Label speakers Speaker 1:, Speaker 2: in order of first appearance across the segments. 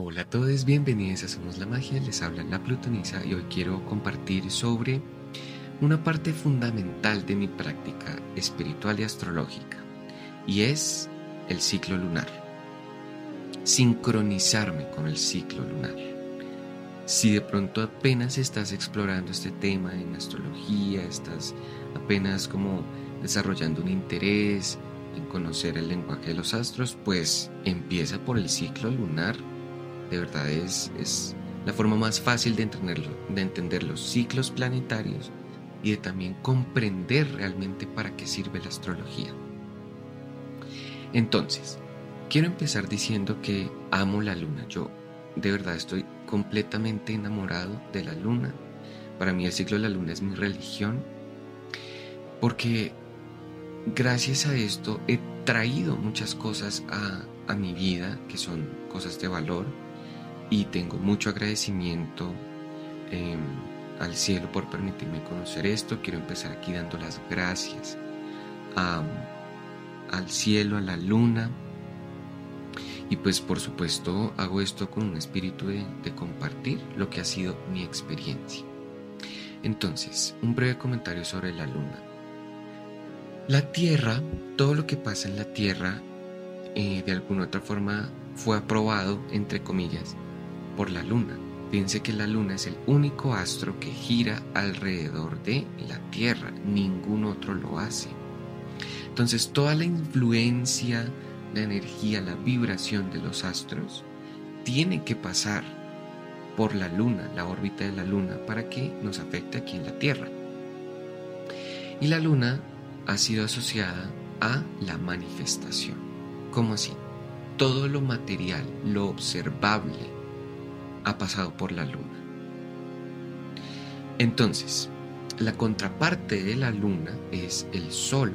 Speaker 1: Hola a todos, bienvenidos a Somos la Magia, les habla la Plutonisa y hoy quiero compartir sobre una parte fundamental de mi práctica espiritual y astrológica y es el ciclo lunar. Sincronizarme con el ciclo lunar. Si de pronto apenas estás explorando este tema en astrología, estás apenas como desarrollando un interés en conocer el lenguaje de los astros, pues empieza por el ciclo lunar de verdad es, es la forma más fácil de entenderlo, de entender los ciclos planetarios y de también comprender realmente para qué sirve la astrología. Entonces, quiero empezar diciendo que amo la luna. Yo de verdad estoy completamente enamorado de la luna. Para mí el ciclo de la luna es mi religión. Porque gracias a esto he traído muchas cosas a, a mi vida que son cosas de valor y tengo mucho agradecimiento em, al cielo por permitirme conocer esto. Quiero empezar aquí dando las gracias al cielo, a la luna. Y pues por supuesto hago esto con un espíritu de, compartir lo que ha sido mi experiencia. Entonces, un breve comentario sobre la luna. La Tierra, todo lo que pasa en la Tierra, eh, de alguna otra forma fue aprobado, entre comillas, por la luna. Piense que la luna es el único astro que gira alrededor de la Tierra, ningún otro lo hace. Entonces toda la influencia, la energía, la vibración de los astros tiene que pasar por la luna, la órbita de la luna, para que nos afecte aquí en la Tierra. Y la luna ha sido asociada a la manifestación. ¿Cómo así? Todo lo material, lo observable, ha pasado por la luna. Entonces, la contraparte de la luna es el sol.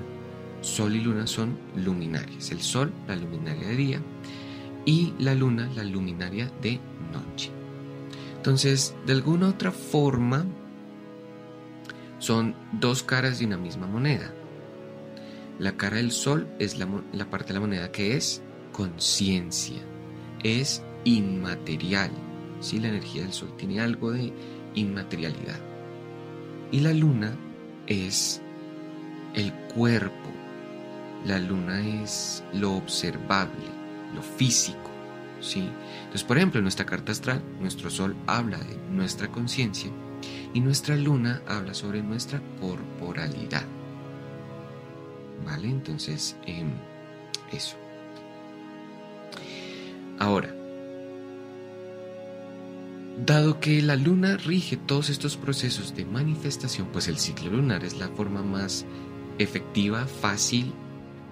Speaker 1: Sol y luna son luminarias. El sol, la luminaria de día, y la luna, la luminaria de noche. Entonces, de alguna otra forma, son dos caras de una misma moneda. La cara del sol es la, la parte de la moneda que es conciencia, es inmaterial, si la energía del sol tiene algo de inmaterialidad. Y la luna es el cuerpo. La luna es lo observable, lo físico. ¿sí? Entonces, por ejemplo, en nuestra carta astral, nuestro sol habla de nuestra conciencia y nuestra luna habla sobre nuestra corporalidad. ¿Vale? Entonces, em, eso. Ahora, Dado que la luna rige todos estos procesos de manifestación, pues el ciclo lunar es la forma más efectiva, fácil,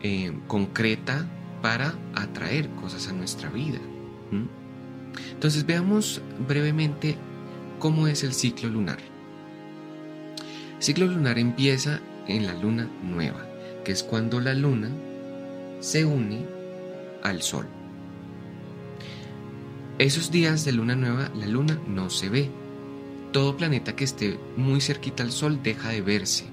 Speaker 1: eh, concreta para atraer cosas a nuestra vida. Entonces veamos brevemente cómo es el ciclo lunar. El ciclo lunar empieza en la luna nueva, que es cuando la luna se une al sol. Esos días de luna nueva, la luna no se ve. Todo planeta que esté muy cerquita al sol deja de verse.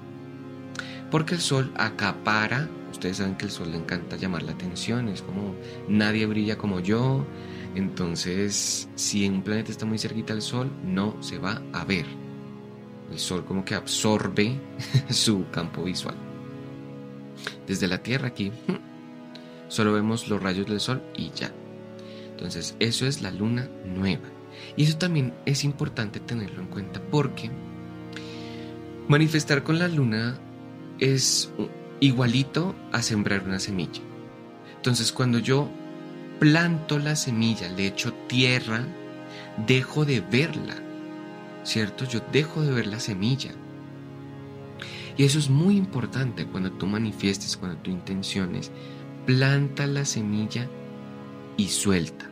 Speaker 1: Porque el sol acapara, ustedes saben que el sol le encanta llamar la atención, es como nadie brilla como yo. Entonces, si un planeta está muy cerquita al sol, no se va a ver. El sol como que absorbe su campo visual. Desde la Tierra aquí, solo vemos los rayos del sol y ya. Entonces, eso es la luna nueva. Y eso también es importante tenerlo en cuenta porque manifestar con la luna es igualito a sembrar una semilla. Entonces, cuando yo planto la semilla, le echo tierra, dejo de verla, ¿cierto? Yo dejo de ver la semilla. Y eso es muy importante cuando tú manifiestes, cuando tú intenciones, planta la semilla y suelta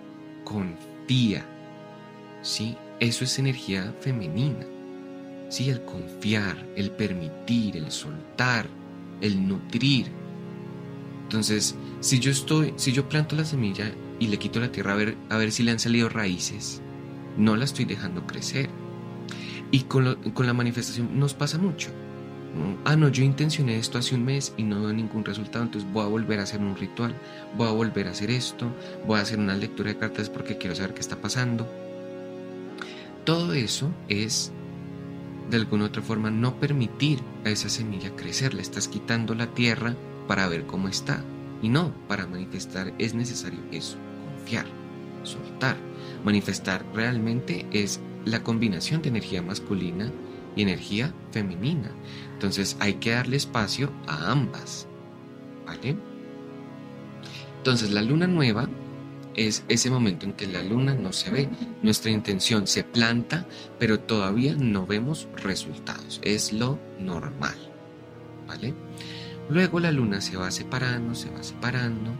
Speaker 1: confía. ¿Sí? Eso es energía femenina. ¿Sí? El confiar, el permitir, el soltar, el nutrir. Entonces, si yo estoy, si yo planto la semilla y le quito la tierra a ver, a ver si le han salido raíces, no la estoy dejando crecer. Y con, con la manifestación nos pasa mucho. Ah, no, yo intencioné esto hace un mes y no veo ningún resultado, entonces voy a volver a hacer un ritual, voy a volver a hacer esto, voy a hacer una lectura de cartas porque quiero saber qué está pasando. Todo eso es, de alguna u otra forma, no permitir a esa semilla crecer. Le estás quitando la tierra para ver cómo está. Y no, para manifestar es necesario eso, confiar, soltar. Manifestar realmente es la combinación de energía masculina y energía femenina. Entonces hay que darle espacio a ambas. ¿Vale? Entonces la luna nueva es ese momento en que la luna no se ve. Nuestra intención se planta, pero todavía no vemos resultados. Es lo normal. ¿Vale? Luego la luna se va separando, se va separando.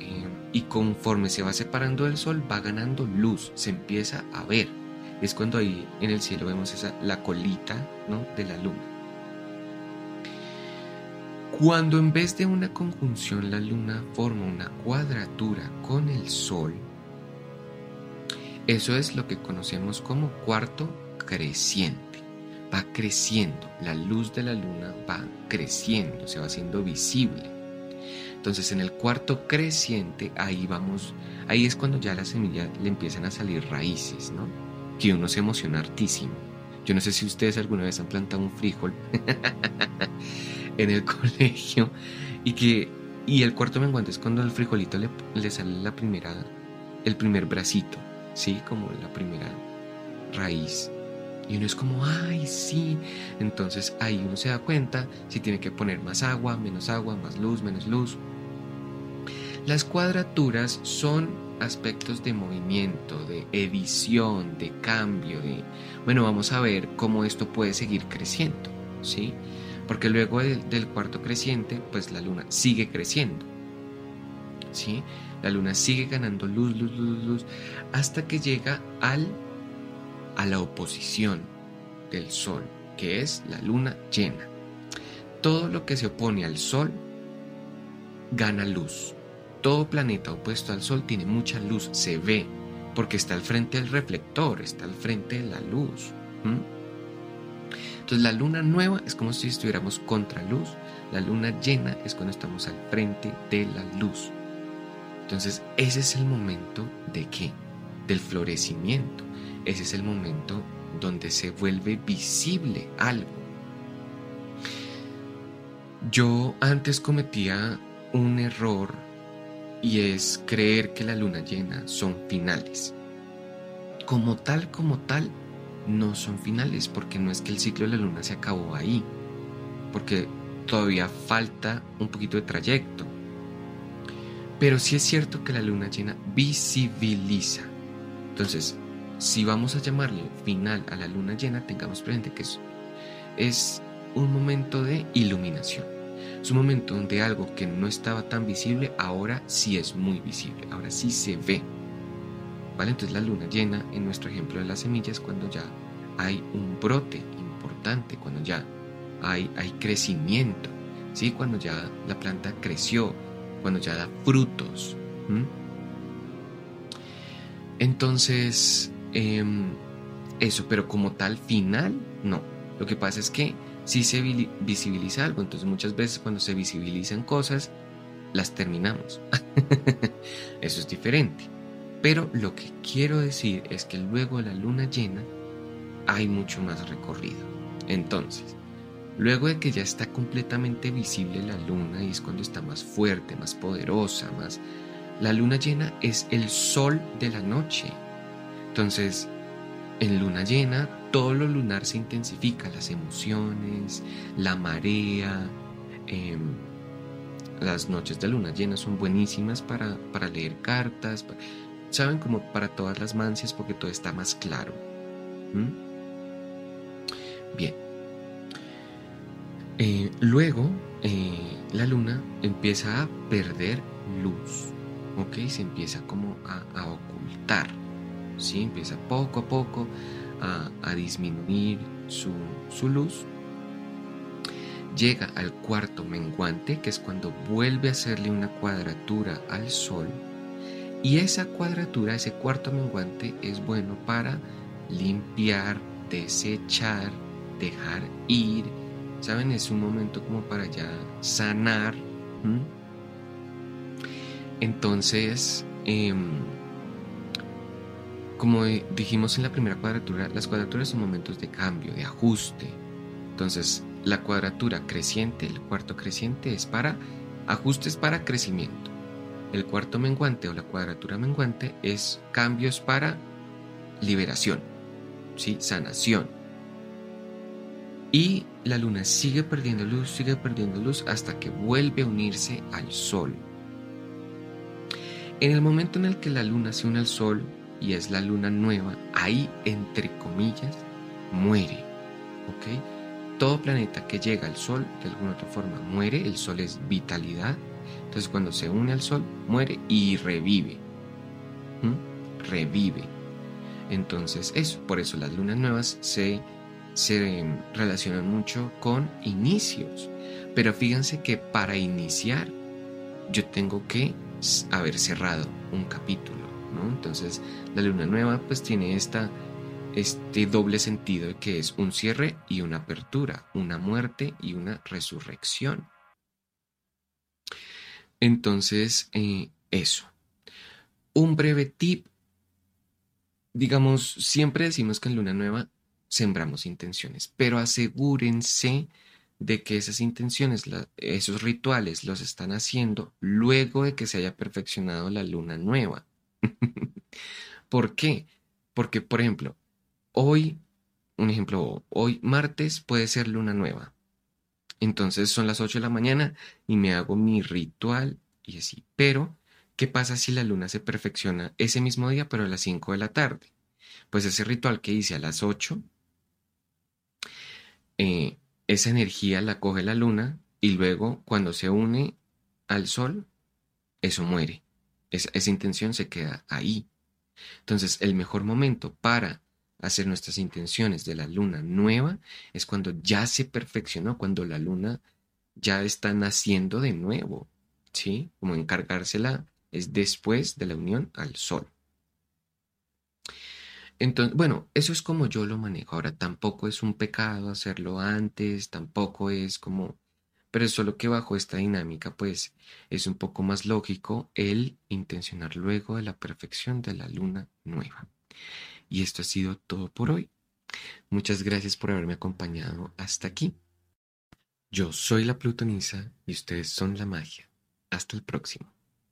Speaker 1: Eh, y conforme se va separando del sol, va ganando luz, se empieza a ver. Es cuando ahí en el cielo vemos esa, la colita ¿no? de la luna. Cuando en vez de una conjunción la luna forma una cuadratura con el sol, eso es lo que conocemos como cuarto creciente. Va creciendo, la luz de la luna va creciendo, se va haciendo visible. Entonces en el cuarto creciente ahí vamos, ahí es cuando ya la semilla le empiezan a salir raíces, ¿no? Que uno se emociona hartísimo. Yo no sé si ustedes alguna vez han plantado un frijol. en el colegio y que y el cuarto menguante es cuando al frijolito le, le, sale la primera el primer bracito sí como la primera raíz y uno es como ay sí entonces ahí uno se da cuenta si tiene que poner más agua menos agua más luz menos luz las cuadraturas son aspectos de movimiento de edición de cambio de bueno vamos a ver cómo esto puede seguir creciendo sí porque luego del, cuarto creciente, pues la luna sigue creciendo. ¿Sí? La luna sigue ganando luz, luz, luz, luz, hasta que llega al, a la oposición del Sol, que es la luna llena. Todo lo que se opone al Sol gana luz. Todo planeta opuesto al Sol tiene mucha luz, se ve, porque está al frente del reflector, está al frente de la luz. Entonces la luna nueva es como si estuviéramos contra luz, la luna llena es cuando estamos al frente de la luz. Entonces ese es el momento de qué? Del florecimiento. Ese es el momento donde se vuelve visible algo. Yo antes cometía un error y es creer que la luna llena son finales. Como tal, como tal, no son finales, porque no es que el ciclo de la luna se acabó ahí, porque todavía falta un poquito de trayecto. Pero sí es cierto que la luna llena visibiliza. Entonces, si vamos a llamarle final a la luna llena, tengamos presente que es, es un momento de iluminación. Es un momento donde algo que no estaba tan visible ahora sí es muy visible, ahora sí se ve. Entonces la luna llena, en nuestro ejemplo de las semillas, cuando ya hay un brote importante, cuando ya hay, hay crecimiento, ¿sí? Cuando ya la planta creció, cuando ya da frutos. Entonces, em, eso, pero como tal final, no. Lo que pasa es que si se visibiliza algo, entonces muchas veces cuando se visibilizan cosas, las terminamos. Eso es diferente. Pero lo que quiero decir es que luego la luna llena hay mucho más recorrido. Entonces, luego de que ya está completamente visible la luna y es cuando está más fuerte, más poderosa, más... La luna llena es el sol de la noche. Entonces, en luna llena, todo lo lunar se intensifica, las emociones, la marea. Em, las noches de luna llena son buenísimas para, para leer cartas. ¿saben? Como para todas las mancias porque todo está más claro. Bien. Eh, luego, eh, la luna empieza a perder luz, ¿ok? Se empieza como a, ocultar, ¿sí? Empieza poco a poco a, disminuir su, luz. Llega al cuarto menguante, que es cuando vuelve a hacerle una cuadratura al sol y esa cuadratura, ese cuarto menguante, es bueno para limpiar, desechar, dejar ir, ¿saben? Es un momento como para ya sanar. Entonces, em, como dijimos en la primera cuadratura, las cuadraturas son momentos de cambio, de ajuste. Entonces, la cuadratura creciente, el cuarto creciente es para ajustes para crecimiento. El cuarto menguante o la cuadratura menguante es cambios para liberación, ¿sí? sanación. Y la luna sigue perdiendo luz, sigue perdiendo luz hasta que vuelve a unirse al sol. En el momento en el que la luna se une al sol y es la luna nueva, ahí entre comillas muere. ¿Ok? Todo planeta que llega al sol de alguna otra forma muere, el sol es vitalidad. Entonces cuando se une al sol muere y revive. Revive. Entonces eso, por eso las lunas nuevas se se relacionan mucho con inicios. Pero fíjense que para iniciar yo tengo que haber cerrado un capítulo, Entonces la luna nueva pues tiene este doble sentido que es un cierre y una apertura, una muerte y una resurrección. Entonces, eh, eso. Un breve tip. Digamos, siempre decimos que en luna nueva sembramos intenciones, pero asegúrense de que esas intenciones, esos rituales los están haciendo luego de que se haya perfeccionado la luna nueva. ¿Por qué? Porque, por ejemplo, hoy, un ejemplo, hoy martes puede ser luna nueva. Entonces son las 8 de la mañana y me hago mi ritual y así. Pero, ¿qué pasa si la luna se perfecciona ese mismo día, pero a las 5 de la tarde? Pues ese ritual que hice a las 8 eh, esa energía la coge la luna y luego cuando se une al sol, eso muere. Esa intención se queda ahí. Entonces, el mejor momento para hacer nuestras intenciones de la luna nueva es cuando ya se perfeccionó, cuando la luna ya está naciendo de nuevo, ¿sí? Como encargársela es después de la unión al sol. Entonces, bueno, eso es como yo lo manejo. Ahora, tampoco es un pecado hacerlo antes, tampoco es como, pero solo que bajo esta dinámica, pues es un poco más lógico el intencionar luego de la perfección de la luna nueva. Y esto ha sido todo por hoy. Muchas gracias por haberme acompañado hasta aquí. Yo soy la plutonisa y ustedes son la magia. Hasta el próximo.